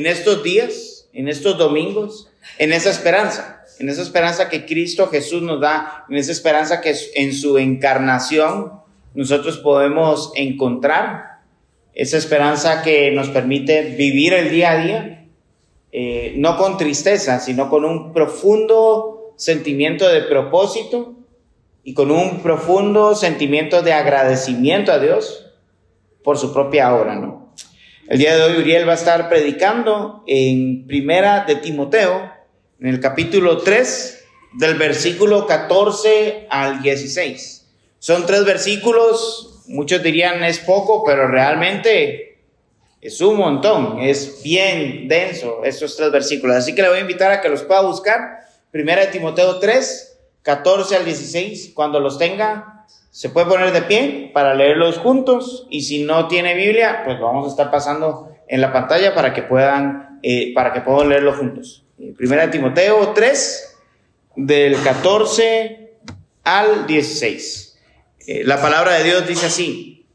en estos días, en estos domingos, en esa esperanza, en esa esperanza que Cristo Jesús nos da, en esa esperanza que en su encarnación nosotros podemos encontrar, esa esperanza que nos permite vivir el día a día, eh, no con tristeza, sino con un profundo sentimiento de propósito y con un profundo sentimiento de agradecimiento a Dios por su propia obra, ¿no? El día de hoy Uriel va a estar predicando en Primera de Timoteo, en el capítulo 3, del versículo 14 al 16. Son tres versículos, muchos dirían es poco, pero realmente es un montón, es bien denso estos tres versículos. Así que le voy a invitar a que los pueda buscar. Primera de Timoteo 3, 14 al 16. Cuando los tenga, se puede poner de pie para leerlos juntos. Y si no tiene Biblia, pues vamos a estar pasando en la pantalla para que puedan, eh, para que puedan leerlo juntos. Eh, Primera Timoteo 3, del 14 al 16. Eh, la palabra de Dios dice así,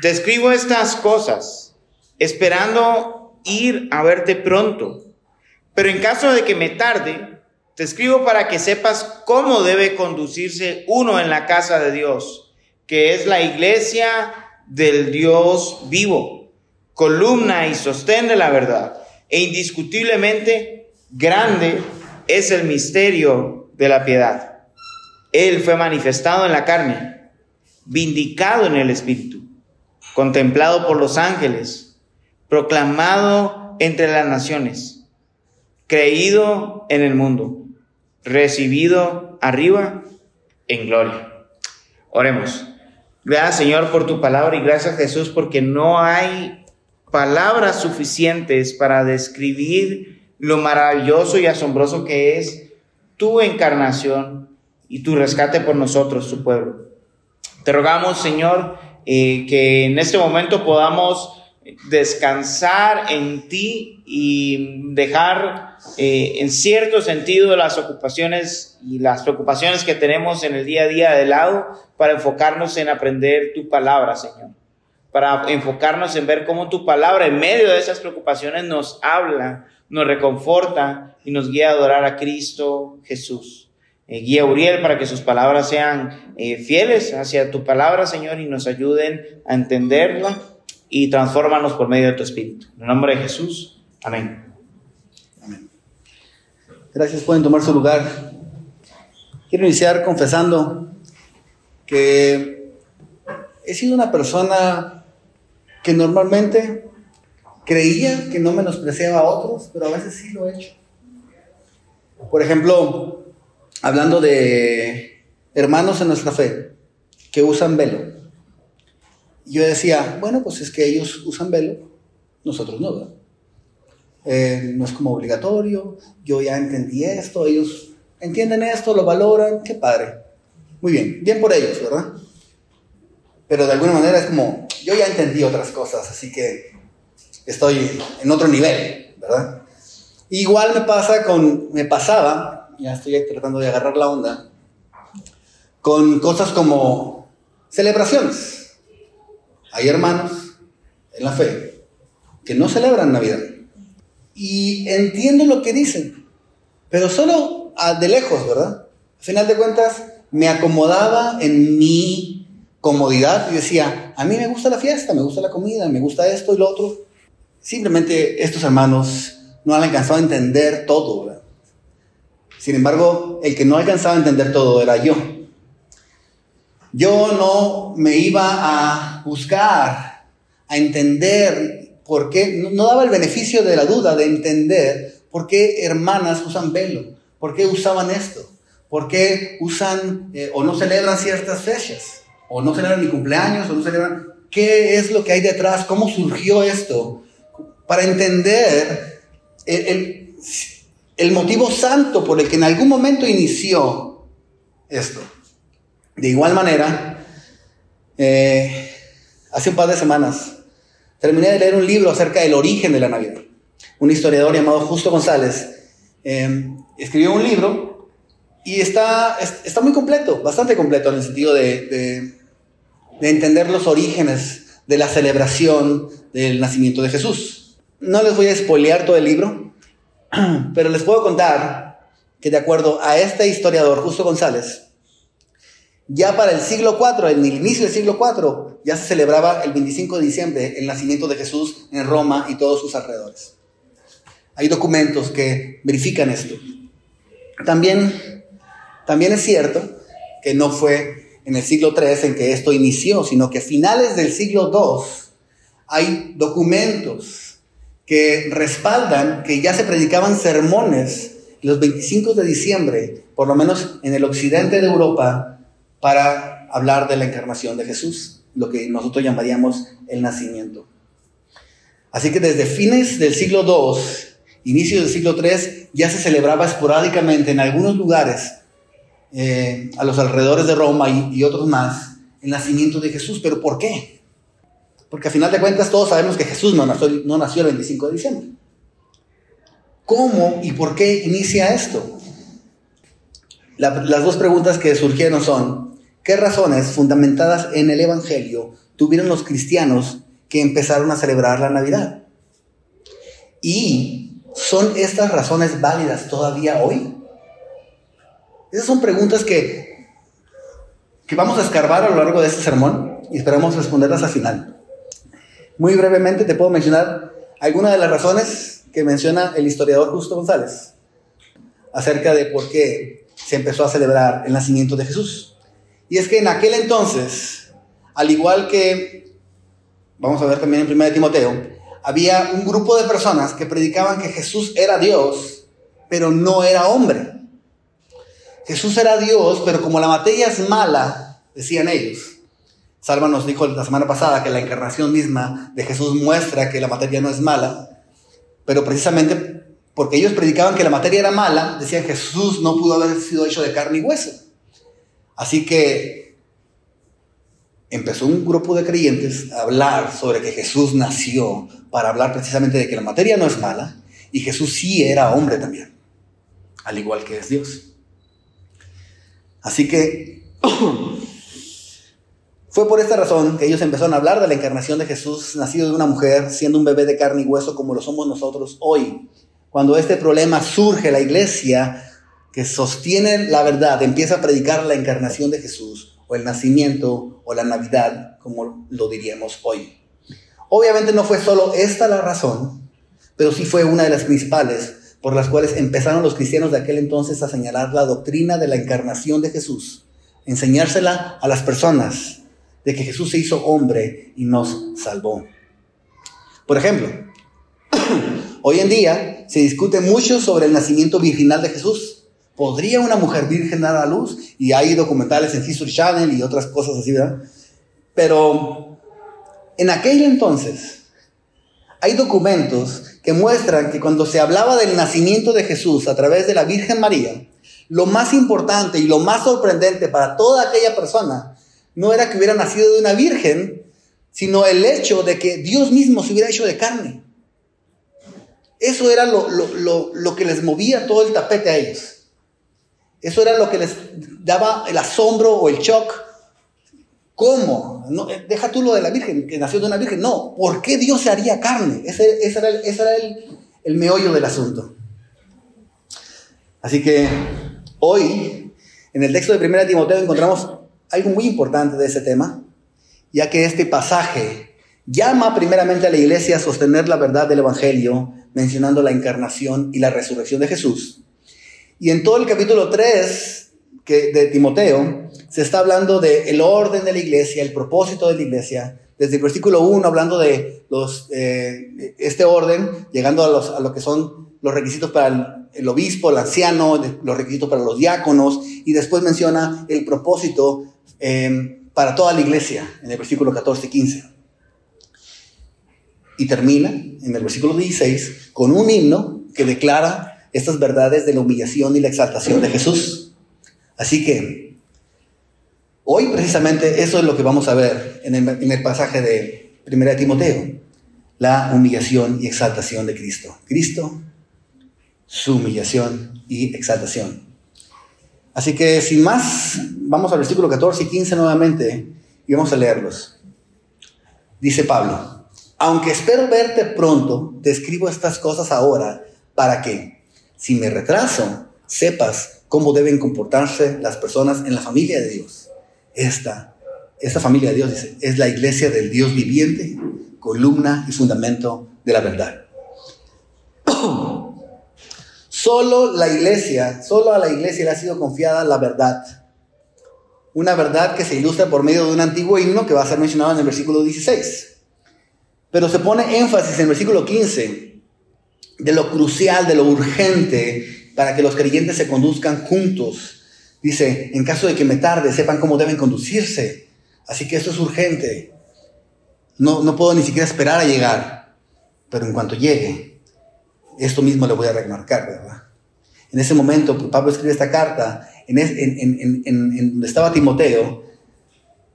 te escribo estas cosas esperando ir a verte pronto, pero en caso de que me tarde, te escribo para que sepas cómo debe conducirse uno en la casa de Dios, que es la iglesia del Dios vivo, columna y sostén de la verdad, e indiscutiblemente grande es el misterio de la piedad. Él fue manifestado en la carne, vindicado en el Espíritu, contemplado por los ángeles, proclamado entre las naciones, creído en el mundo, recibido arriba en gloria. Oremos. Gracias Señor por tu palabra y gracias Jesús porque no hay palabras suficientes para describir lo maravilloso y asombroso que es tu encarnación y tu rescate por nosotros, tu pueblo. Te rogamos, Señor, eh, que en este momento podamos descansar en ti y dejar eh, en cierto sentido las ocupaciones y las preocupaciones que tenemos en el día a día de lado para enfocarnos en aprender tu palabra, Señor. Para enfocarnos en ver cómo tu palabra en medio de esas preocupaciones nos habla, nos reconforta y nos guía a adorar a Cristo Jesús. Eh, guía a Uriel para que sus palabras sean eh, fieles hacia tu palabra, Señor, y nos ayuden a entenderla y transfórmanos por medio de tu Espíritu. En el nombre de Jesús. Amén. Amén. Gracias, pueden tomar su lugar. Quiero iniciar confesando que he sido una persona que normalmente creía que no menospreciaba a otros, pero a veces sí lo he hecho. Por ejemplo, hablando de hermanos en nuestra fe que usan velo. Yo decía, bueno, pues es que ellos usan velo, nosotros no. Eh, no es como obligatorio, yo ya entendí esto, ellos entienden esto, lo valoran, qué padre. Muy bien, bien por ellos, ¿verdad? Pero de alguna manera es como, yo ya entendí otras cosas, así que estoy en otro nivel, ¿verdad? Igual me pasa con, me pasaba ya estoy tratando de agarrar la onda, con cosas como celebraciones. Hay hermanos en la fe que no celebran Navidad. Y entiendo lo que dicen, pero solo de lejos, ¿verdad? Al final de cuentas, me acomodaba en mi comodidad y decía, a mí me gusta la fiesta, me gusta la comida, me gusta esto y lo otro. Simplemente estos hermanos no han alcanzado a entender todo, ¿verdad? Sin embargo, el que no alcanzaba a entender todo era yo. Yo no me iba a buscar, a entender por qué, no, daba el beneficio de la duda de entender por qué hermanas usan velo, por qué usaban esto, por qué usan eh, o no celebran ciertas fechas, o no celebran ni cumpleaños, o no celebran, qué es lo que hay detrás, cómo surgió esto, para entender el, el motivo santo por el que en algún momento inició esto. De igual manera, eh, hace un par de semanas terminé de leer un libro acerca del origen de la Navidad. Un historiador llamado Justo González eh, escribió un libro y está, está muy completo, bastante completo en el sentido de, de entender los orígenes de la celebración del nacimiento de Jesús. No les voy a spoilear todo el libro, pero les puedo contar que de acuerdo a este historiador, Justo González, ya para el siglo IV, en el inicio del siglo IV, ya se celebraba el 25 de diciembre el nacimiento de Jesús en Roma y todos sus alrededores. Hay documentos que verifican esto. También, también es cierto que no fue en el siglo III en que esto inició, sino que a finales del siglo II hay documentos que respaldan que ya se predicaban sermones los 25 de diciembre, por lo menos en el occidente de Europa, para hablar de la encarnación de Jesús, lo que nosotros llamaríamos el nacimiento. Así que desde fines del siglo II, inicio del siglo III, ya se celebraba esporádicamente en algunos lugares eh, a los alrededores de Roma y, otros más el nacimiento de Jesús. ¿Pero por qué? Porque a final de cuentas todos sabemos que Jesús no nació, no nació el 25 de diciembre. ¿Cómo y por qué inicia esto? las dos preguntas que surgieron son, ¿Qué razones fundamentadas en el Evangelio tuvieron los cristianos que empezaron a celebrar la Navidad? ¿Y son estas razones válidas todavía hoy? Esas son preguntas que, que vamos a escarbar a lo largo de este sermón y esperamos responderlas al final. Muy brevemente te puedo mencionar algunas de las razones que menciona el historiador Justo González acerca de por qué se empezó a celebrar el nacimiento de Jesús. Y es que en aquel entonces, al igual que, vamos a ver también en 1 Timoteo, había un grupo de personas que predicaban que Jesús era Dios, pero no era hombre. Jesús era Dios, pero como la materia es mala, decían ellos. Salva nos dijo la semana pasada que la encarnación misma de Jesús muestra que la materia no es mala, pero precisamente porque ellos predicaban que la materia era mala, decían Jesús no pudo haber sido hecho de carne y hueso. Así que empezó un grupo de creyentes a hablar sobre que Jesús nació para hablar precisamente de que la materia no es mala y Jesús sí era hombre también, al igual que es Dios. Así que fue por esta razón que ellos empezaron a hablar de la encarnación de Jesús, nacido de una mujer, siendo un bebé de carne y hueso como lo somos nosotros hoy. Cuando este problema surge, la iglesia que sostiene la verdad empieza a predicar la encarnación de Jesús o el nacimiento o la Navidad, como lo diríamos hoy. Obviamente no fue solo esta la razón, pero sí fue una de las principales por las cuales empezaron los cristianos de aquel entonces a señalar la doctrina de la encarnación de Jesús, enseñársela a las personas de que Jesús se hizo hombre y nos salvó. Por ejemplo, hoy en día se discute mucho sobre el nacimiento virginal de Jesús. ¿Podría una mujer virgen dar a luz? Y hay documentales en History Channel y otras cosas así, ¿verdad? Pero en aquel entonces hay documentos que muestran que cuando se hablaba del nacimiento de Jesús a través de la Virgen María, lo más importante y lo más sorprendente para toda aquella persona no era que hubiera nacido de una virgen, sino el hecho de que Dios mismo se hubiera hecho de carne. Eso era lo, lo, lo que les movía todo el tapete a ellos. Eso era lo que les daba el asombro o el shock. ¿Cómo? No, eh, deja tú lo de la Virgen, que nació de una Virgen. No, ¿por qué Dios se haría carne? Ese, era, el, meollo del asunto. Así que hoy, en el texto de 1 Timoteo, encontramos algo muy importante de ese tema, ya que este pasaje llama primeramente a la iglesia a sostener la verdad del Evangelio, mencionando la encarnación y la resurrección de Jesús. Y en todo el capítulo 3 que de Timoteo se está hablando del el orden de la iglesia, el propósito de la iglesia, desde el versículo 1 hablando de los, eh, este orden, llegando a, los, a, lo que son los requisitos para el, obispo, el anciano, los requisitos para los diáconos, y después menciona el propósito eh, para toda la iglesia en el versículo 14 y 15. Y termina en el versículo 16 con un himno que declara estas verdades de la humillación y la exaltación de Jesús. Así que hoy precisamente eso es lo que vamos a ver en el, el pasaje de 1 Timoteo, la humillación y exaltación de Cristo. Cristo, su humillación y exaltación. Así que sin más, vamos al versículo 14 y 15 nuevamente y vamos a leerlos. Dice Pablo, aunque espero verte pronto, te escribo estas cosas ahora para que, si me retraso, sepas cómo deben comportarse las personas en la familia de Dios. Esta, esta familia de Dios es la iglesia del Dios viviente, columna y fundamento de la verdad. Solo la iglesia, solo a la iglesia le ha sido confiada la verdad. Una verdad que se ilustra por medio de un antiguo himno que va a ser mencionado en el versículo 16. Pero se pone énfasis en el versículo 15 de lo crucial, de lo urgente para que los creyentes se conduzcan juntos. Dice, en caso de que me tarde, sepan cómo deben conducirse. Así que esto es urgente. No, no puedo ni siquiera esperar a llegar. Pero en cuanto llegue, esto mismo le voy a remarcar, ¿verdad? En ese momento, Pablo escribe esta carta, en, en, en, donde estaba Timoteo,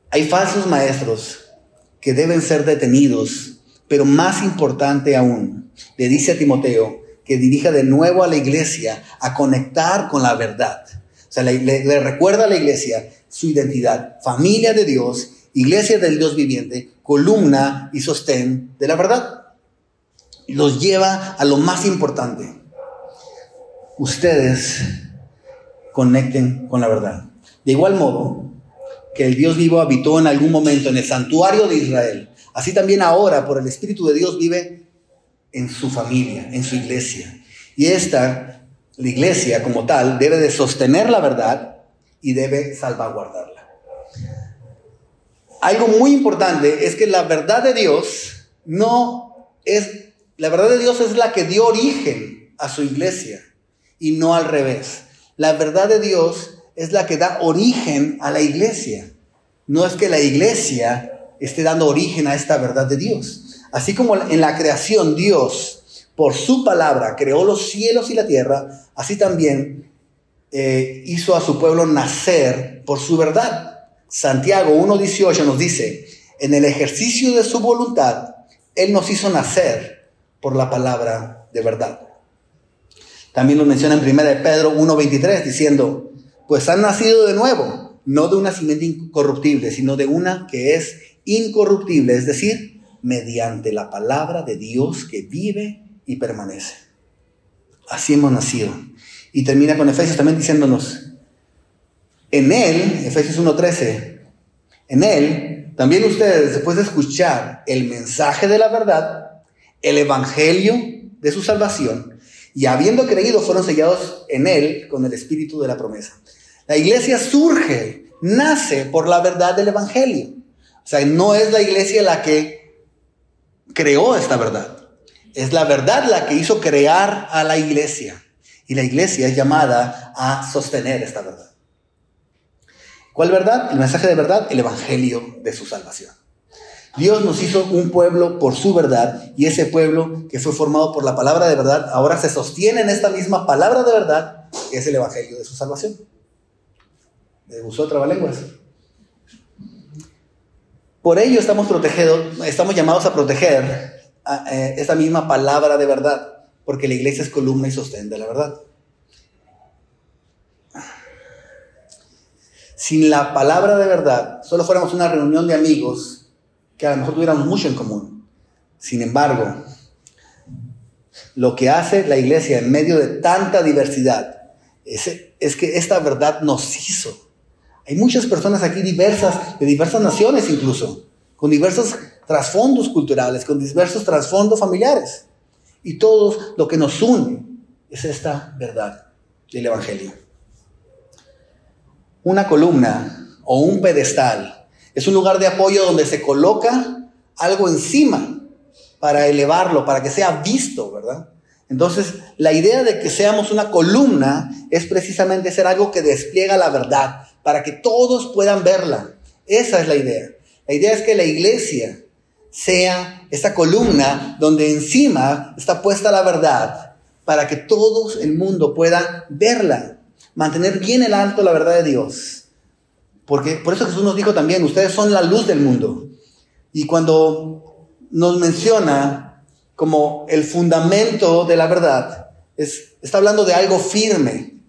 hay falsos maestros que deben ser detenidos, pero más importante aún, le dice a Timoteo que dirija de nuevo a la iglesia a conectar con la verdad. O sea, le, recuerda a la iglesia su identidad, familia de Dios, iglesia del Dios viviente, columna y sostén de la verdad los lleva a lo más importante. Ustedes conecten con la verdad. De igual modo que el Dios vivo habitó en algún momento en el santuario de Israel, así también ahora por el Espíritu de Dios vive en su familia, en su iglesia. Y esta, la iglesia como tal, debe de sostener la verdad y debe salvaguardarla. Algo muy importante es que la verdad de Dios no es la verdad de Dios es la que dio origen a su iglesia y no al revés. La verdad de Dios es la que da origen a la iglesia. No es que la iglesia esté dando origen a esta verdad de Dios. Así como en la creación Dios, por su palabra, creó los cielos y la tierra, así también eh, hizo a su pueblo nacer por su verdad. Santiago 1.18 nos dice, en el ejercicio de su voluntad, Él nos hizo nacer por la palabra de verdad. También lo menciona en 1 Pedro 1.23 diciendo, pues han nacido de nuevo, no de una nacimiento incorruptible, sino de una que es incorruptible, es decir, mediante la palabra de Dios que vive y permanece. Así hemos nacido. Y termina con Efesios también diciéndonos, en Él, Efesios 1.13, en Él, también ustedes, después de escuchar el mensaje de la verdad, el evangelio de su salvación y habiendo creído fueron sellados en él con el espíritu de la promesa. La iglesia surge, nace por la verdad del evangelio. O sea, no es la iglesia la que creó esta verdad. Es la verdad la que hizo crear a la iglesia. Y la iglesia es llamada a sostener esta verdad. ¿Cuál verdad? El mensaje de verdad, el evangelio de su salvación. Dios nos hizo un pueblo por su verdad y ese pueblo que fue formado por la palabra de verdad ahora se sostiene en esta misma palabra de verdad que es el evangelio de su salvación. ¿Me gustó lenguas? Por ello estamos protegidos, estamos llamados a proteger eh, esta misma palabra de verdad, porque la iglesia es columna y sostén de la verdad. Sin la palabra de verdad, solo fuéramos una reunión de amigos que a lo mejor tuviéramos mucho en común. Sin embargo, lo que hace la iglesia en medio de tanta diversidad es, es que esta verdad nos hizo. Hay muchas personas aquí diversas, de diversas naciones incluso, con diversos trasfondos culturales, con diversos trasfondos familiares. Y todos lo que nos une es esta verdad del Evangelio. una columna o un pedestal. Es un lugar de apoyo donde se coloca algo encima para elevarlo, para que sea visto, ¿verdad? Entonces, la idea de que seamos una columna es precisamente ser algo que despliega la verdad, para que todos puedan verla. Esa es la idea. La idea es que la iglesia sea esta columna donde encima está puesta la verdad, para que todo el mundo pueda verla, mantener bien el alto la verdad de Dios. Porque por eso Jesús nos dijo también, ustedes son la luz del mundo. Y cuando nos menciona como el fundamento de la verdad, es, está hablando de algo firme,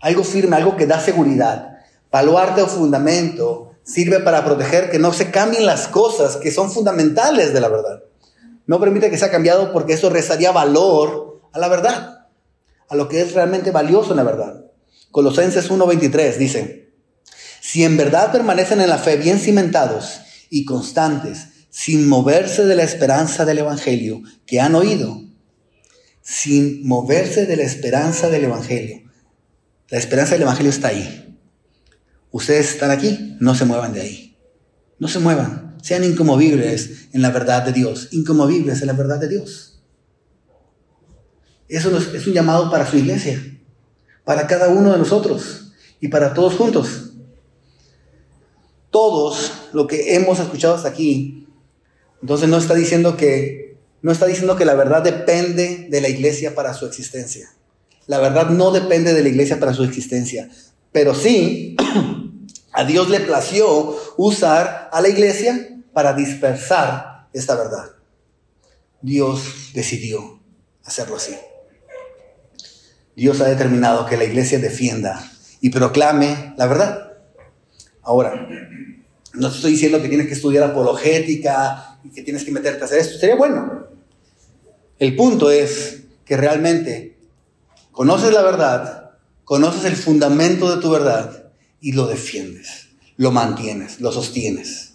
algo firme, algo que da seguridad. Baluarte o fundamento sirve para proteger que no se cambien las cosas que son fundamentales de la verdad. No permite que sea cambiado porque eso restaría valor a la verdad, a lo que es realmente valioso en la verdad. Colosenses 1:23 dice, si en verdad permanecen en la fe bien cimentados y constantes, sin moverse de la esperanza del Evangelio que han oído, sin moverse de la esperanza del Evangelio. La esperanza del Evangelio está ahí. Ustedes están aquí, no se muevan de ahí. No se muevan. Sean incomovibles en la verdad de Dios. Incomovibles en la verdad de Dios. Eso es un llamado para su iglesia, para cada uno de nosotros y para todos juntos. Todos lo que hemos escuchado hasta aquí entonces no está diciendo que no está diciendo que la verdad depende de la iglesia para su existencia. La verdad no depende de la iglesia para su existencia, pero sí a Dios le plació usar a la iglesia para dispersar esta verdad. Dios decidió hacerlo así. Dios ha determinado que la iglesia defienda y proclame la verdad. Ahora, no estoy diciendo que tienes que estudiar apologética y que tienes que meterte a hacer esto. Sería bueno. El punto es que realmente conoces la verdad, conoces el fundamento de tu verdad y lo defiendes, lo mantienes, lo sostienes.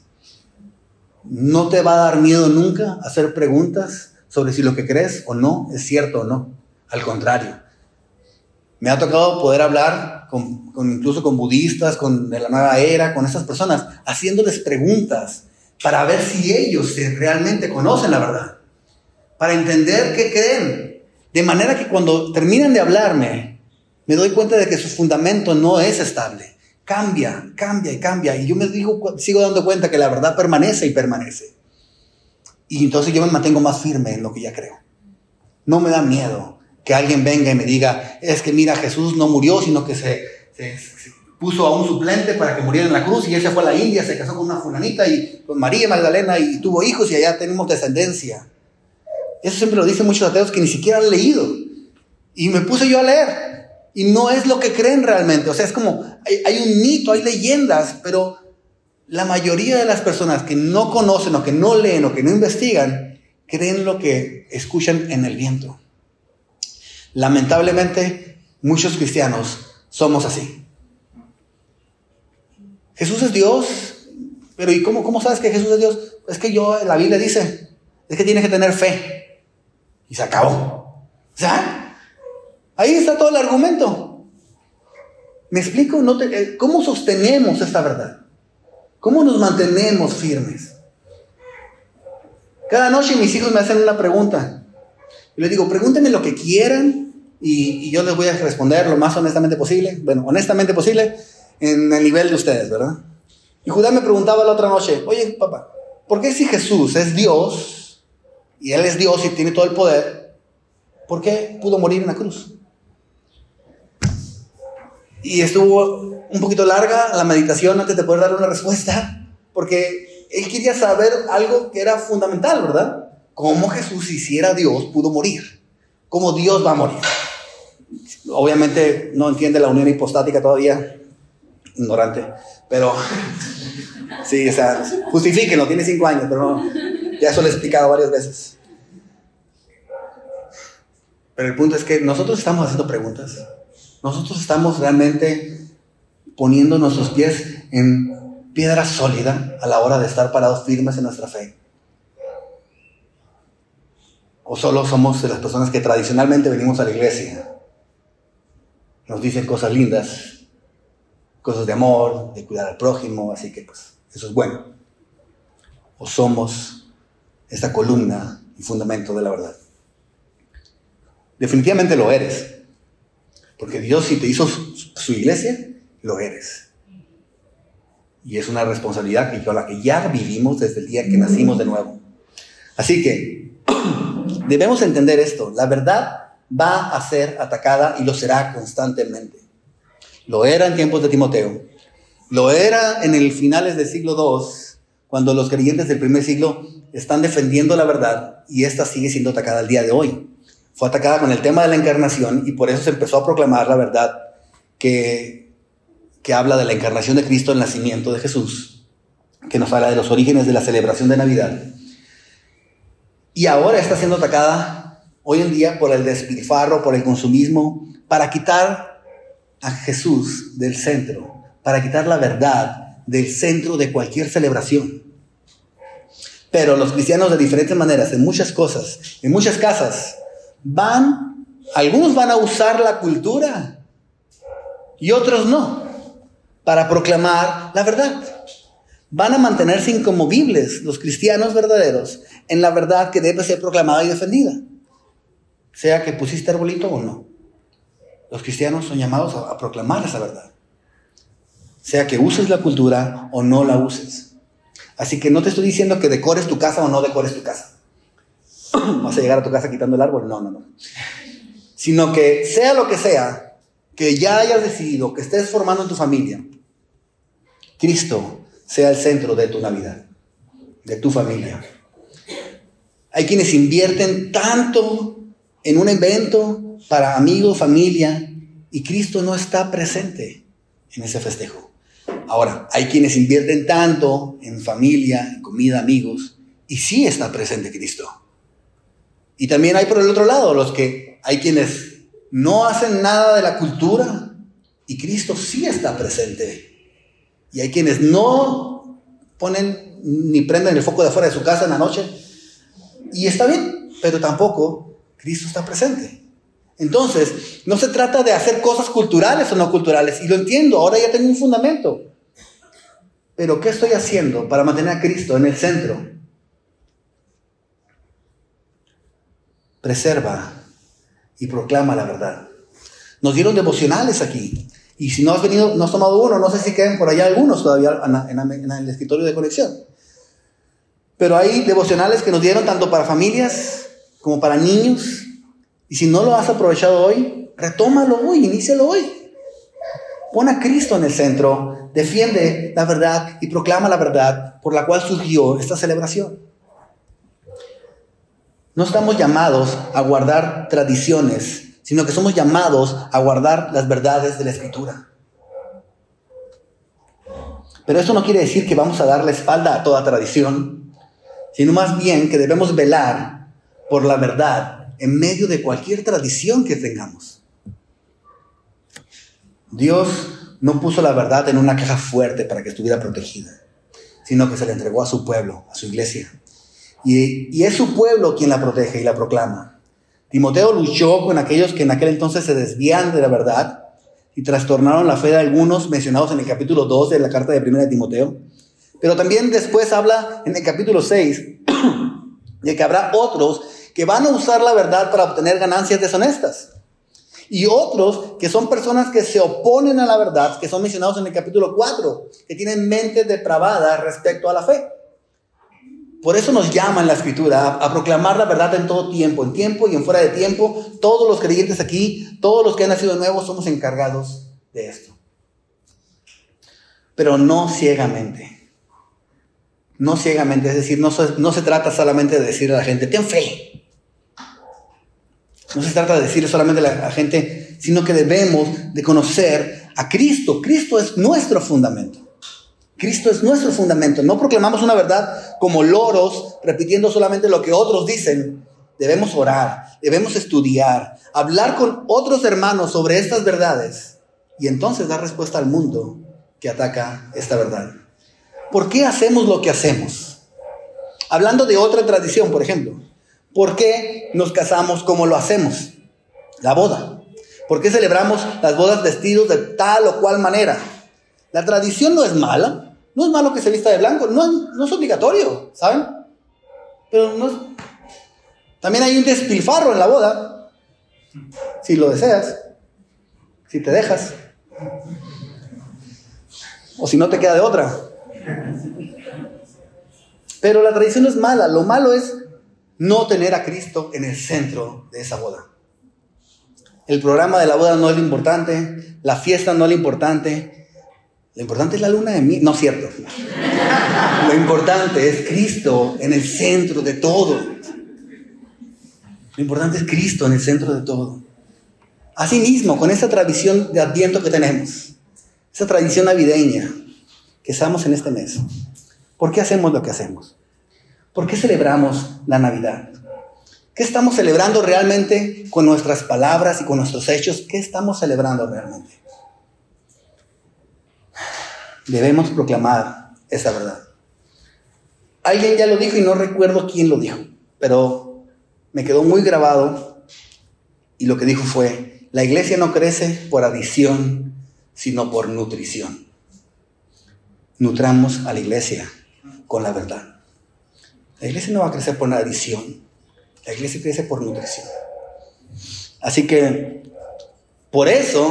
No te va a dar miedo nunca hacer preguntas sobre si lo que crees o no es cierto o no. Al contrario, me ha tocado poder hablar con, incluso con budistas, con de la nueva era, con estas personas, haciéndoles preguntas para ver si ellos realmente conocen la verdad, para entender qué creen. De manera que cuando terminan de hablarme, me doy cuenta de que su fundamento no es estable. Cambia, cambia y cambia. Y yo me digo, sigo dando cuenta que la verdad permanece y permanece. Y entonces yo me mantengo más firme en lo que ya creo. No me da miedo que alguien venga y me diga, es que mira, Jesús no murió, sino que se, se puso a un suplente para que muriera en la cruz y él se fue a la India, se casó con una fulanita y con María Magdalena y tuvo hijos y allá tenemos descendencia. Eso siempre lo dicen muchos ateos que ni siquiera han leído. Y me puse yo a leer. Y no es lo que creen realmente. O sea, es como, hay, un mito, hay leyendas, pero la mayoría de las personas que no conocen o que no leen o que no investigan, creen lo que escuchan en el viento. Lamentablemente, muchos cristianos somos así. Jesús es Dios, pero ¿y cómo, cómo sabes que Jesús es Dios? Es que yo, la Biblia dice, es que tienes que tener fe. Y se acabó. O ahí está todo el argumento. ¿Me explico? Eh, ¿Cómo sostenemos esta verdad? ¿Cómo nos mantenemos firmes? Cada noche mis hijos me hacen una pregunta. Y les digo, pregúntenme lo que quieran y yo les voy a responder lo más honestamente posible. Bueno, honestamente posible en el nivel de ustedes, ¿verdad? Y Judá me preguntaba la otra noche, oye, papá, ¿por qué si Jesús es Dios, y Él es Dios y tiene todo el poder, ¿por qué pudo morir en la cruz? Y estuvo un poquito larga la meditación antes de poder dar una respuesta, porque él quería saber algo que era fundamental, ¿verdad? Cómo Jesús, hiciera Dios, pudo morir. Cómo Dios va a morir. Obviamente no entiende la unión hipostática todavía, ignorante, pero sí, o sea, justifíquenlo, tiene cinco años, pero no, ya eso lo he explicado varias veces. Pero el punto es que nosotros estamos haciendo preguntas, nosotros estamos realmente poniendo nuestros pies en piedra sólida a la hora de estar parados firmes en nuestra fe. O solo somos las personas que tradicionalmente venimos a la iglesia. Nos dicen cosas lindas, cosas de amor, de cuidar al prójimo, así que pues eso es bueno. O somos esta columna y fundamento de la verdad. Definitivamente lo eres. Porque Dios si te hizo su iglesia, lo eres. Y es una responsabilidad que, con la que ya vivimos desde el día que nacimos de nuevo. Así que debemos entender esto. La verdad va a ser atacada y lo será constantemente. Lo era en tiempos de Timoteo. Lo era en el finales del siglo II, cuando los creyentes del primer siglo están defendiendo la verdad y esta sigue siendo atacada al día de hoy. Fue atacada con el tema de la encarnación y por eso se empezó a proclamar la verdad que, que habla de la encarnación de Cristo, el nacimiento de Jesús, que nos habla de los orígenes de la celebración de Navidad. Y ahora está siendo atacada hoy en día por el despilfarro, por el consumismo, para quitar a Jesús del centro, para quitar la verdad del centro de cualquier celebración. Pero los cristianos de diferentes maneras, en muchas cosas, en muchas casas, van, algunos van a usar la cultura y otros no, para proclamar la verdad. Van a mantenerse incomovibles los cristianos verdaderos en la verdad que debe ser proclamada y defendida, sea que pusiste arbolito o no. Los cristianos son llamados a, a proclamar esa verdad, sea que uses la cultura o no la uses. Así que no te estoy diciendo que decores tu casa o no decores tu casa. Vas a llegar a tu casa quitando el árbol. No, no, no. Sino que sea lo que sea, que ya hayas decidido, que estés formando en tu familia, Cristo sea el centro de tu Navidad, de tu familia. Hay quienes invierten tanto en un evento para amigos, familia, y Cristo no está presente en ese festejo. Ahora, hay quienes invierten tanto en familia, en comida, amigos, y sí está presente Cristo. Y también hay por el otro lado los que hay quienes no hacen nada de la cultura y Cristo sí está presente. Y hay quienes no ponen ni prenden el foco de afuera de su casa en la noche. Y está bien, pero tampoco Cristo está presente. Entonces, no se trata de hacer cosas culturales o no culturales. Y lo entiendo, ahora ya tengo un fundamento. Pero ¿qué estoy haciendo para mantener a Cristo en el centro? Preserva y proclama la verdad. Nos dieron devocionales aquí. Y si no has venido, no has tomado uno, no sé si quedan por allá algunos todavía en, el escritorio de conexión. Pero hay devocionales que nos dieron tanto para familias como para niños. Y si no lo has aprovechado hoy, retómalo hoy, inícialo hoy. Pon a Cristo en el centro, defiende la verdad y proclama la verdad por la cual surgió esta celebración. No estamos llamados a guardar tradiciones, sino que somos llamados a guardar las verdades de la Escritura. Pero eso no quiere decir que vamos a dar la espalda a toda tradición, sino más bien que debemos velar por la verdad en medio de cualquier tradición que tengamos. Dios no puso la verdad en una caja fuerte para que estuviera protegida, sino que se la entregó a su pueblo, a su iglesia. Y, es su pueblo quien la protege y la proclama. Timoteo luchó con aquellos que en aquel entonces se desvían de la verdad y trastornaron la fe de algunos mencionados en el capítulo 2 de la carta de primera de Timoteo. Pero también después habla en el capítulo 6 de que habrá otros que van a usar la verdad para obtener ganancias deshonestas. Y otros que son personas que se oponen a la verdad, que son mencionados en el capítulo 4, que tienen mentes depravadas respecto a la fe. Por eso nos llama en la escritura a, proclamar la verdad en todo tiempo, en tiempo y en fuera de tiempo. Todos los creyentes aquí, todos los que han nacido nuevos, somos encargados de esto. Pero no ciegamente. No ciegamente, es decir, no, no se trata solamente de decir a la gente, ten fe. No se trata de decir solamente a la gente, sino que debemos de conocer a Cristo. Cristo es nuestro fundamento. Cristo es nuestro fundamento. No proclamamos una verdad como loros, repitiendo solamente lo que otros dicen. Debemos orar, debemos estudiar, hablar con otros hermanos sobre estas verdades y entonces dar respuesta al mundo que ataca esta verdad. ¿Por qué hacemos lo que hacemos? Hablando de otra tradición, por ejemplo, ¿por qué nos casamos como lo hacemos? La boda. ¿Por qué celebramos las bodas vestidos de tal o cual manera? La tradición no es mala, no es malo que se vista de blanco, no es, no es obligatorio, ¿saben? Pero no es... También hay un despilfarro en la boda, si lo deseas, si te dejas, o si no te queda de otra. Pero la tradición no es mala, lo malo es no tener a Cristo en el centro de esa boda. El programa de la boda no es lo importante, la fiesta no es lo importante, lo importante es la luna de miel, no cierto. Lo importante es Cristo en el centro de todo. Lo importante es Cristo en el centro de todo. Asimismo, con esa tradición de adviento que tenemos, esa tradición navideña que estamos en este mes, ¿por qué hacemos lo que hacemos? ¿Por qué celebramos la Navidad? ¿Qué estamos celebrando realmente con nuestras palabras y con nuestros hechos? ¿Qué estamos celebrando realmente? Debemos proclamar esa verdad. Alguien ya lo dijo y no recuerdo quién lo dijo, pero me quedó muy grabado y lo que dijo fue, la iglesia no crece por adición, sino por nutrición. Nutramos a la iglesia con la verdad. La iglesia no va a crecer por adición, la iglesia crece por nutrición. Así que, por eso,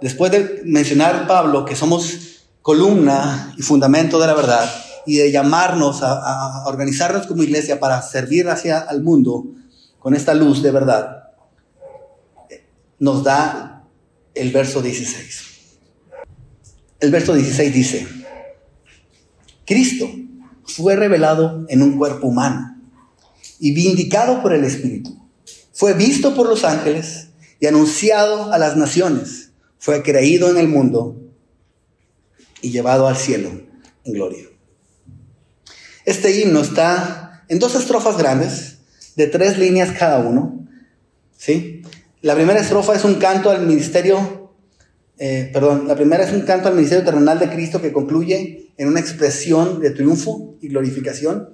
después de mencionar Pablo que somos columna y fundamento de la verdad, y de llamarnos a, organizarnos como iglesia para servir hacia al mundo con esta luz de verdad, nos da el verso 16. El verso 16 dice, Cristo fue revelado en un cuerpo humano y vindicado por el Espíritu. Fue visto por los ángeles y anunciado a las naciones. Fue creído en el mundo y llevado al cielo en gloria. Este himno está en dos estrofas grandes, de tres líneas cada uno. ¿sí? La primera estrofa es un canto al ministerio, eh, perdón, la primera es un canto al ministerio terrenal de Cristo que concluye en una expresión de triunfo y glorificación.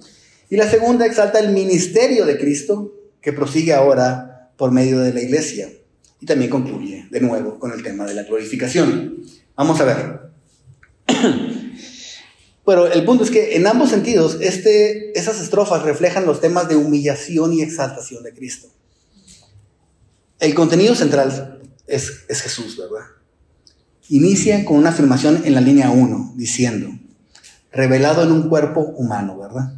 Y la segunda exalta el ministerio de Cristo que prosigue ahora por medio de la iglesia. Y también concluye de nuevo con el tema de la glorificación. Vamos a ver. Pero el punto es que en ambos sentidos, este, esas estrofas reflejan los temas de humillación y exaltación de Cristo. El contenido central es, es Jesús, ¿verdad? Inicia con una afirmación en la línea 1, diciendo, revelado en un cuerpo humano, ¿verdad?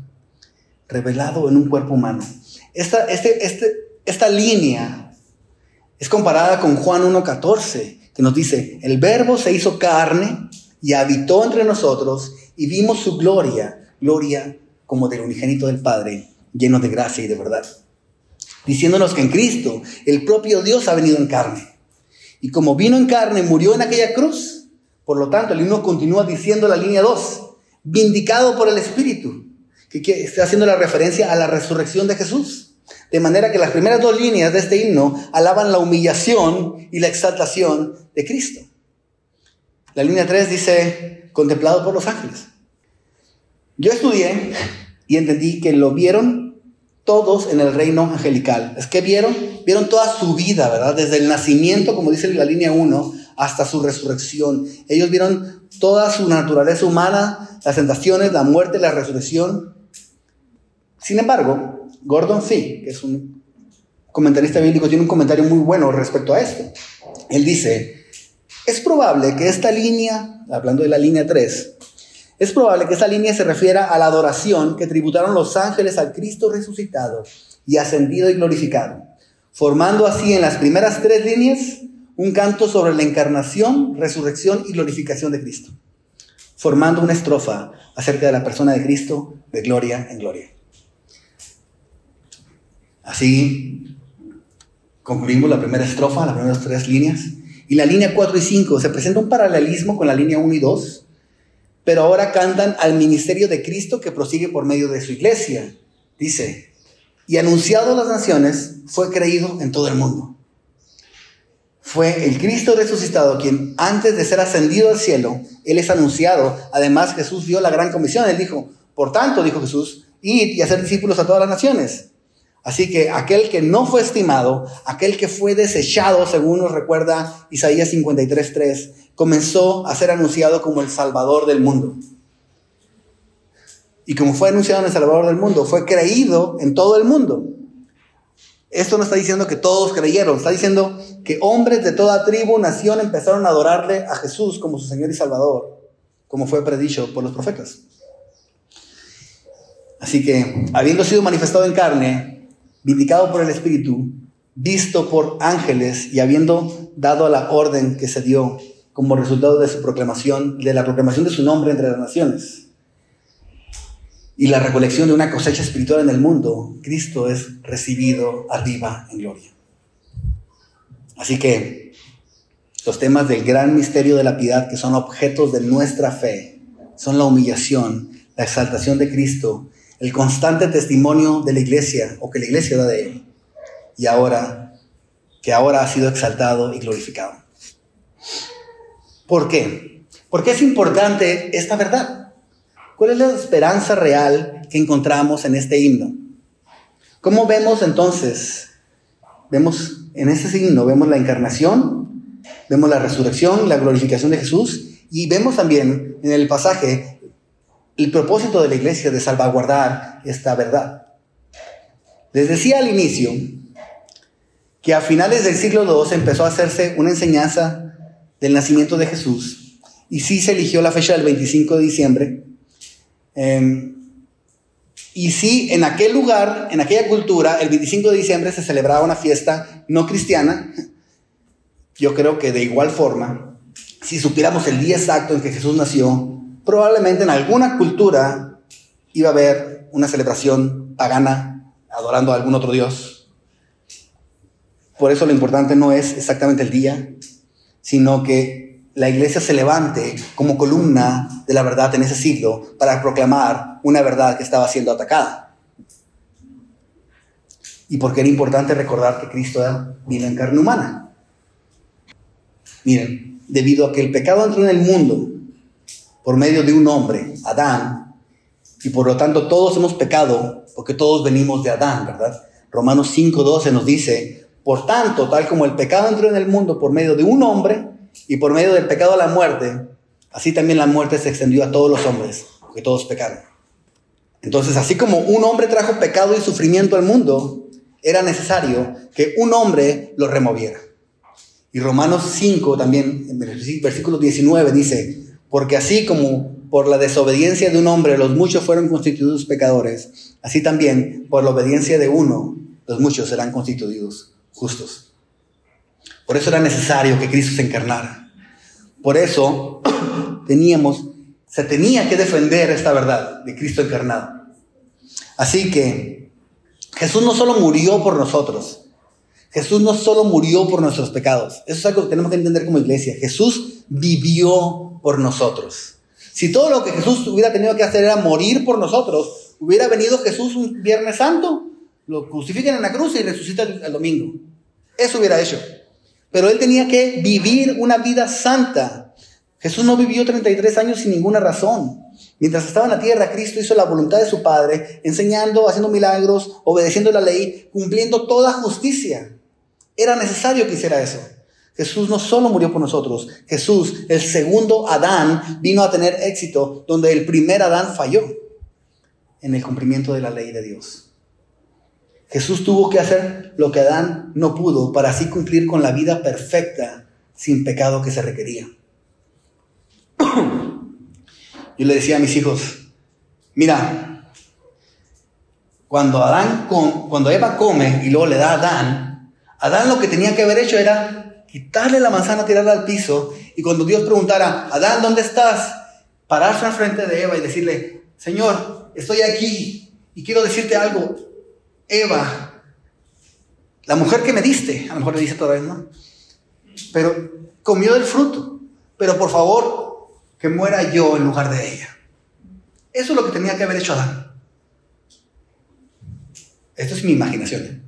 Revelado en un cuerpo humano. Esta, este, este, esta línea es comparada con Juan 1.14, que nos dice, el verbo se hizo carne y habitó entre nosotros y vimos su gloria, gloria como del unigénito del Padre, lleno de gracia y de verdad. Diciéndonos que en Cristo el propio Dios ha venido en carne. Y como vino en carne, murió en aquella cruz. Por lo tanto, el himno continúa diciendo la línea 2, vindicado por el Espíritu, que, que está haciendo la referencia a la resurrección de Jesús. De manera que las primeras dos líneas de este himno alaban la humillación y la exaltación de Cristo. La línea 3 dice, contemplado por los ángeles. Yo estudié y entendí que lo vieron todos en el reino angelical. Es que vieron, vieron toda su vida, ¿verdad? Desde el nacimiento, como dice la línea 1, hasta su resurrección. Ellos vieron toda su naturaleza humana, las tentaciones, la muerte, la resurrección. Sin embargo, Gordon Fee, que es un comentarista bíblico, tiene un comentario muy bueno respecto a esto. Él dice, es probable que esta línea, hablando de la línea 3, es probable que esta línea se refiera a la adoración que tributaron los ángeles al Cristo resucitado y ascendido y glorificado, formando así en las primeras tres líneas un canto sobre la encarnación, resurrección y glorificación de Cristo, formando una estrofa acerca de la persona de Cristo de gloria en gloria. Así concluimos la primera estrofa, las primeras tres líneas. Y la línea 4 y 5 se presenta un paralelismo con la línea 1 y 2, pero ahora cantan al ministerio de Cristo que prosigue por medio de su iglesia. Dice, y anunciado a las naciones, fue creído en todo el mundo. Fue el Cristo resucitado quien antes de ser ascendido al cielo, Él es anunciado. Además Jesús dio la gran comisión. Él dijo, por tanto, dijo Jesús, id y hacer discípulos a todas las naciones. Así que aquel que no fue estimado, aquel que fue desechado, según nos recuerda Isaías 53.3, comenzó a ser anunciado como el Salvador del mundo. Y como fue anunciado en el Salvador del mundo, fue creído en todo el mundo. Esto no está diciendo que todos creyeron, está diciendo que hombres de toda tribu, nación empezaron a adorarle a Jesús como su Señor y Salvador, como fue predicho por los profetas. Así que, habiendo sido manifestado en carne, vindicado por el Espíritu, visto por ángeles y habiendo dado la orden que se dio como resultado de su proclamación, de la proclamación de su nombre entre las naciones y la recolección de una cosecha espiritual en el mundo, Cristo es recibido arriba en gloria. Así que los temas del gran misterio de la piedad, que son objetos de nuestra fe, son la humillación, la exaltación de Cristo, el constante testimonio de la iglesia o que la iglesia da de él, y ahora que ahora ha sido exaltado y glorificado. ¿Por qué? Porque es importante esta verdad. ¿Cuál es la esperanza real que encontramos en este himno? ¿Cómo vemos entonces? Vemos en este himno, vemos la encarnación, vemos la resurrección, la glorificación de Jesús y vemos también en el pasaje el propósito de la iglesia de salvaguardar esta verdad. Les decía al inicio que a finales del siglo II empezó a hacerse una enseñanza del nacimiento de Jesús, y sí se eligió la fecha del 25 de diciembre, em, y sí en aquel lugar, en aquella cultura, el 25 de diciembre se celebraba una fiesta no cristiana, yo creo que de igual forma, si supiéramos el día exacto en que Jesús nació, probablemente en alguna cultura iba a haber una celebración pagana adorando a algún otro Dios. Por eso lo importante no es exactamente el día, sino que la iglesia se levante como columna de la verdad en ese siglo para proclamar una verdad que estaba siendo atacada. Y porque era importante recordar que Cristo vino en carne humana. Miren, debido a que el pecado entró en el mundo por medio de un hombre, Adán, y por lo tanto todos hemos pecado porque todos venimos de Adán, ¿verdad? Romanos 5.12 nos dice, por tanto, tal como el pecado entró en el mundo por medio de un hombre y por medio del pecado a la muerte, así también la muerte se extendió a todos los hombres, porque todos pecaron. Entonces, así como un hombre trajo pecado y sufrimiento al mundo, era necesario que un hombre lo removiera. Y Romanos 5 también, en el versículo 19, dice, porque así como por la desobediencia de un hombre los muchos fueron constituidos pecadores, así también por la obediencia de uno los muchos serán constituidos justos. Por eso era necesario que Cristo se encarnara. Por eso teníamos, se tenía que defender esta verdad de Cristo encarnado. Así que Jesús no solo murió por nosotros, Jesús no solo murió por nuestros pecados. Eso es algo que tenemos que entender como iglesia. Jesús vivió por nosotros. Si todo lo que Jesús hubiera tenido que hacer era morir por nosotros, hubiera venido Jesús un Viernes Santo, lo crucifican en la cruz y resucita el domingo. Eso hubiera hecho. Pero él tenía que vivir una vida santa. Jesús no vivió 33 años sin ninguna razón. Mientras estaba en la tierra, Cristo hizo la voluntad de su Padre, enseñando, haciendo milagros, obedeciendo la ley, cumpliendo toda justicia. Era necesario que hiciera eso. Jesús no solo murió por nosotros, Jesús, el segundo Adán, vino a tener éxito donde el primer Adán falló en el cumplimiento de la ley de Dios. Jesús tuvo que hacer lo que Adán no pudo para así cumplir con la vida perfecta sin pecado que se requería. Yo le decía a mis hijos, mira, cuando Adán cuando Eva come y luego le da a Adán, Adán lo que tenía que haber hecho era quitarle la manzana, tirarla al piso y cuando Dios preguntara, Adán, ¿dónde estás? Pararse al frente de Eva y decirle, Señor, estoy aquí y quiero decirte algo, Eva, la mujer que me diste, a lo mejor le dice todavía, ¿no? Pero comió del fruto, pero por favor, que muera yo en lugar de ella. Eso es lo que tenía que haber hecho Adán. Esto es mi imaginación. ¿eh?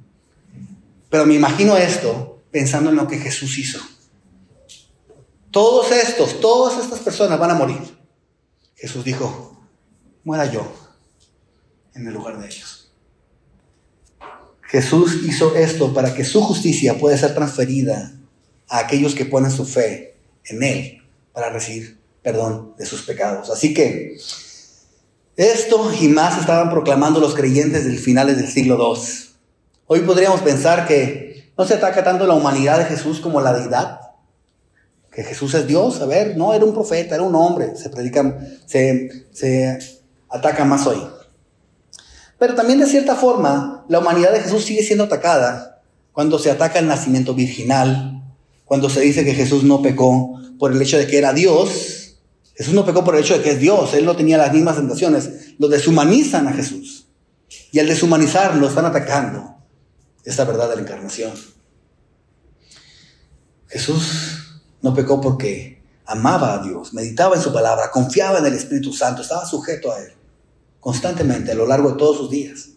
Pero me imagino esto pensando en lo que Jesús hizo. Todos estos, todas estas personas van a morir. Jesús dijo, muera yo en el lugar de ellos. Jesús hizo esto para que su justicia pueda ser transferida a aquellos que ponen su fe en Él para recibir perdón de sus pecados. Así que esto y más estaban proclamando los creyentes del finales del siglo II. Hoy podríamos pensar que no se ataca tanto la humanidad de Jesús como la deidad, que Jesús es Dios, a ver, no era un profeta, era un hombre, se predica, se, ataca más hoy. Pero también de cierta forma, la humanidad de Jesús sigue siendo atacada cuando se ataca el nacimiento virginal, cuando se dice que Jesús no pecó por el hecho de que era Dios. Jesús no pecó por el hecho de que es Dios, él no tenía las mismas tentaciones. Lo deshumanizan a Jesús. Y al deshumanizarlo están atacando esta verdad de la encarnación. Jesús no pecó porque amaba a Dios, meditaba en su palabra, confiaba en el Espíritu Santo, estaba sujeto a Él constantemente a lo largo de todos sus días.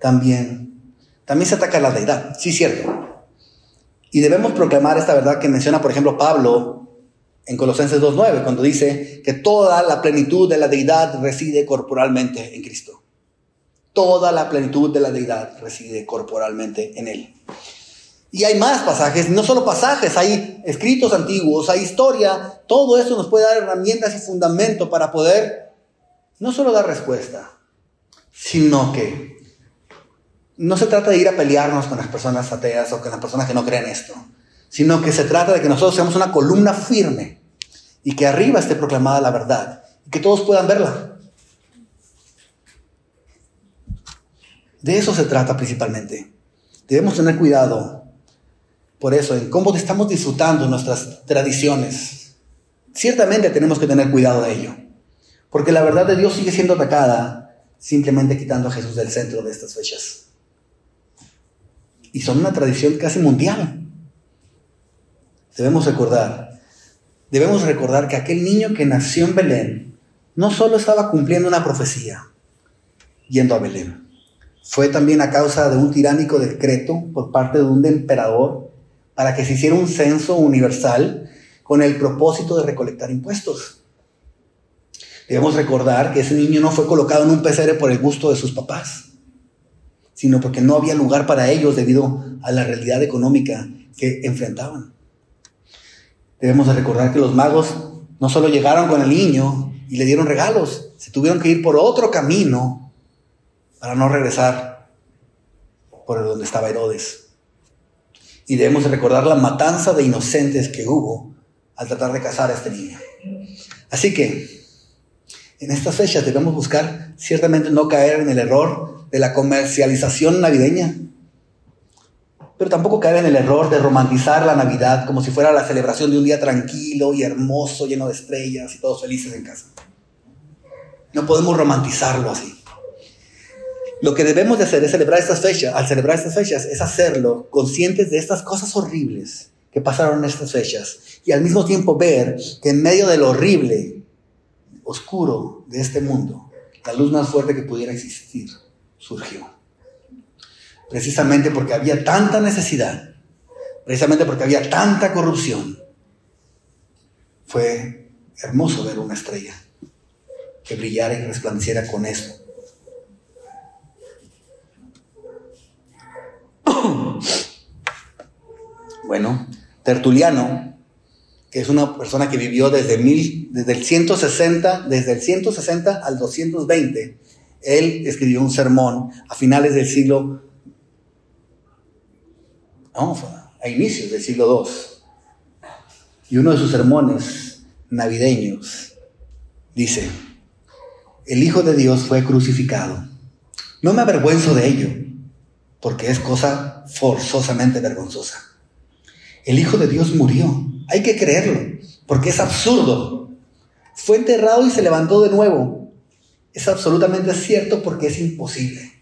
También, también se ataca la deidad, sí, cierto. Y debemos proclamar esta verdad que menciona, por ejemplo, Pablo en Colosenses 2.9, cuando dice que toda la plenitud de la deidad reside corporalmente en Cristo. Toda la plenitud de la deidad reside corporalmente en Él. Y hay más pasajes, no solo pasajes, hay escritos antiguos, hay historia, todo eso nos puede dar herramientas y fundamento para poder no solo dar respuesta, sino que no se trata de ir a pelearnos con las personas ateas o con las personas que no creen esto, sino que se trata de que nosotros seamos una columna firme y que arriba esté proclamada la verdad y que todos puedan verla. De eso se trata principalmente. Debemos tener cuidado por eso en cómo estamos disfrutando nuestras tradiciones. Ciertamente tenemos que tener cuidado de ello. Porque la verdad de Dios sigue siendo atacada simplemente quitando a Jesús del centro de estas fechas. Y son una tradición casi mundial. Debemos recordar, debemos recordar que aquel niño que nació en Belén no solo estaba cumpliendo una profecía yendo a Belén, fue también a causa de un tiránico decreto por parte de un emperador para que se hiciera un censo universal con el propósito de recolectar impuestos. Debemos recordar que ese niño no fue colocado en un pesebre por el gusto de sus papás, sino porque no había lugar para ellos debido a la realidad económica que enfrentaban. Debemos recordar que los magos no solo llegaron con el niño y le dieron regalos, se tuvieron que ir por otro camino para no regresar por donde estaba Herodes. Y debemos recordar la matanza de inocentes que hubo al tratar de casar a este niño. Así que en estas fechas debemos buscar ciertamente no caer en el error de la comercialización navideña, pero tampoco caer en el error de romantizar la Navidad como si fuera la celebración de un día tranquilo y hermoso, lleno de estrellas y todos felices en casa. No podemos romantizarlo así. Lo que debemos de hacer es celebrar estas fechas. Al celebrar estas fechas es hacerlo conscientes de estas cosas horribles que pasaron en estas fechas y al mismo tiempo ver que en medio de lo horrible oscuro de este mundo, la luz más fuerte que pudiera existir surgió. Precisamente porque había tanta necesidad, precisamente porque había tanta corrupción, fue hermoso ver una estrella que brillara y resplandeciera con eso. Bueno, Tertuliano que es una persona que vivió desde, el 160, desde el 160 al 220. Él escribió un sermón a finales del siglo, no, a inicios del siglo II. Y uno de sus sermones navideños dice, el Hijo de Dios fue crucificado. No me avergüenzo de ello, porque es cosa forzosamente vergonzosa. El Hijo de Dios murió hay que creerlo, porque es absurdo. Fue enterrado y se levantó de nuevo. Es absolutamente cierto porque es imposible.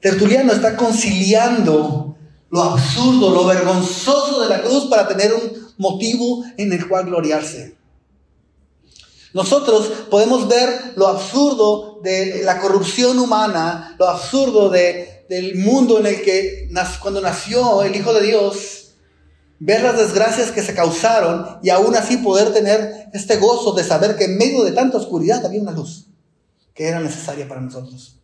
Tertuliano está conciliando lo absurdo, lo vergonzoso de la cruz para tener un motivo en el cual gloriarse. Nosotros podemos ver lo absurdo de la corrupción humana, lo absurdo del mundo en el que cuando nació el Hijo de Dios, ver las desgracias que se causaron y aún así poder tener este gozo de saber que en medio de tanta oscuridad había una luz que era necesaria para nosotros.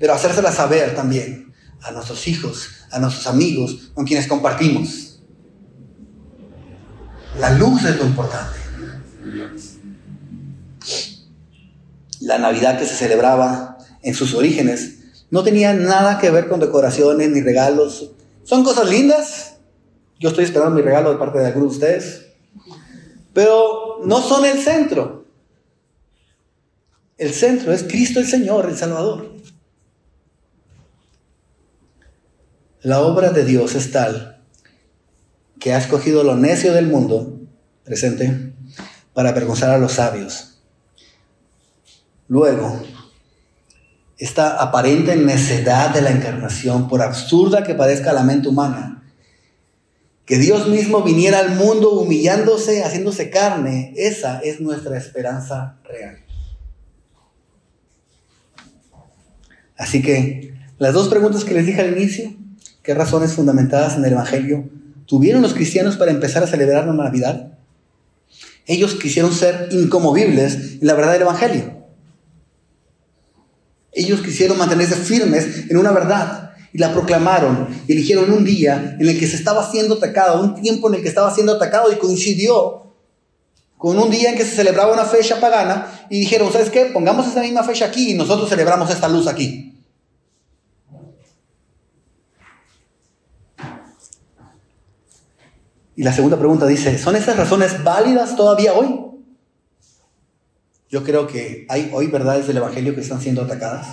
Pero hacérsela saber también a nuestros hijos, a nuestros amigos con quienes compartimos. La luz es lo importante. La Navidad que se celebraba en sus orígenes no tenía nada que ver con decoraciones ni regalos. Son cosas lindas. Yo estoy esperando mi regalo de parte de algunos de ustedes. Pero no son el centro. El centro es Cristo el Señor, el Salvador. La obra de Dios es tal que ha escogido lo necio del mundo, presente, para avergonzar a los sabios. Luego, esta aparente necedad de la encarnación, por absurda que parezca la mente humana, que Dios mismo viniera al mundo humillándose, haciéndose carne, esa es nuestra esperanza real. Así que las dos preguntas que les dije al inicio, ¿qué razones fundamentadas en el Evangelio tuvieron los cristianos para empezar a celebrar la Navidad? Ellos quisieron ser incomovibles en la verdad del Evangelio. Ellos quisieron mantenerse firmes en una verdad y la proclamaron eligieron un día en el que se estaba siendo atacado, un tiempo en el que estaba siendo atacado y coincidió con un día en que se celebraba una fecha pagana y dijeron, ¿sabes qué? Pongamos esa misma fecha aquí y nosotros celebramos esta luz aquí. Y la segunda pregunta dice, ¿son esas razones válidas todavía hoy? Yo creo que hay hoy verdades del Evangelio que están siendo atacadas.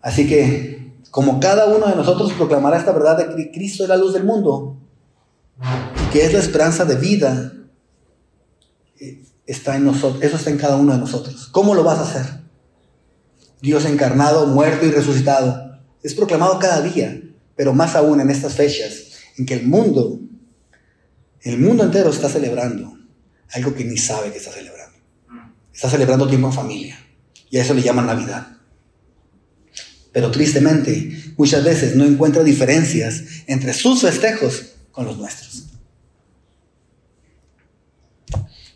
Así que, como cada uno de nosotros proclamará esta verdad de que Cristo es la luz del mundo, que es la esperanza de vida, eh, está en nosotros, eso está en cada uno de nosotros. ¿Cómo lo vas a hacer? Dios encarnado, muerto y resucitado. Es proclamado cada día, pero más aún en estas fechas en que el mundo, el mundo entero está celebrando algo que ni sabe que está celebrando. Está celebrando tiempo en familia. Y a eso le llaman Navidad. Pero tristemente, muchas veces no encuentra diferencias entre sus festejos con los nuestros.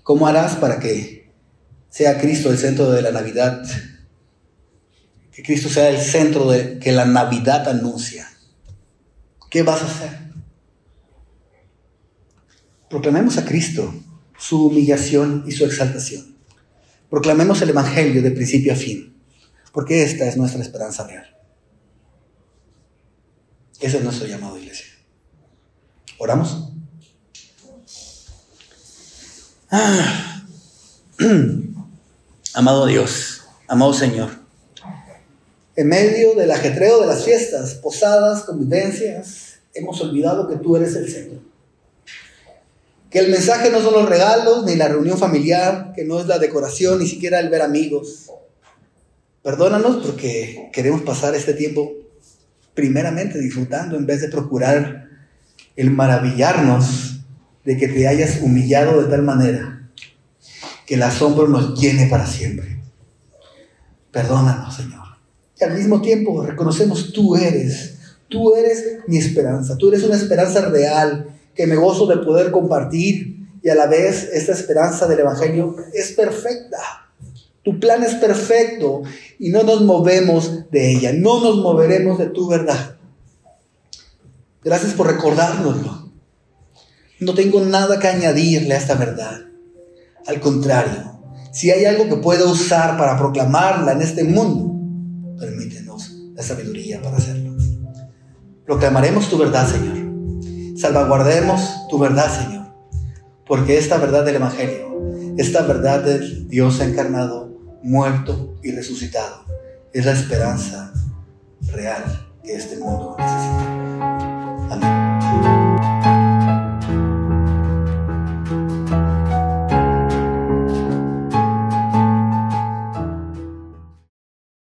¿Cómo harás para que sea Cristo el centro de la Navidad? Que Cristo sea el centro de que la Navidad anuncia. ¿Qué vas a hacer? Proclamemos a Cristo su humillación y su exaltación. Proclamemos el Evangelio de principio a fin, porque esta es nuestra esperanza real. Ese es nuestro llamado, iglesia. ¿Oramos? Ah. Amado Dios, amado Señor, en medio del ajetreo de las fiestas, posadas, convivencias, hemos olvidado que tú eres el Señor. Que el mensaje no son los regalos ni la reunión familiar, que no es la decoración, ni siquiera el ver amigos. Perdónanos porque queremos pasar este tiempo primeramente disfrutando en vez de procurar el maravillarnos de que te hayas humillado de tal manera que el asombro nos llene para siempre. Perdónanos, Señor. Y al mismo tiempo reconocemos tú eres, tú eres mi esperanza, tú eres una esperanza real que me gozo de poder compartir y a la vez esta esperanza del Evangelio es perfecta. Tu plan es perfecto y no nos movemos de ella, no nos moveremos de tu verdad. Gracias por recordárnoslo. No tengo nada que añadirle a esta verdad. Al contrario, si hay algo que pueda usar para proclamarla en este mundo, permítenos la sabiduría para hacerlo. Proclamaremos tu verdad, Señor salvaguardemos tu verdad, Señor. Porque esta verdad del Evangelio, esta verdad del Dios encarnado, muerto y resucitado, es la esperanza real que este mundo necesita. Amén.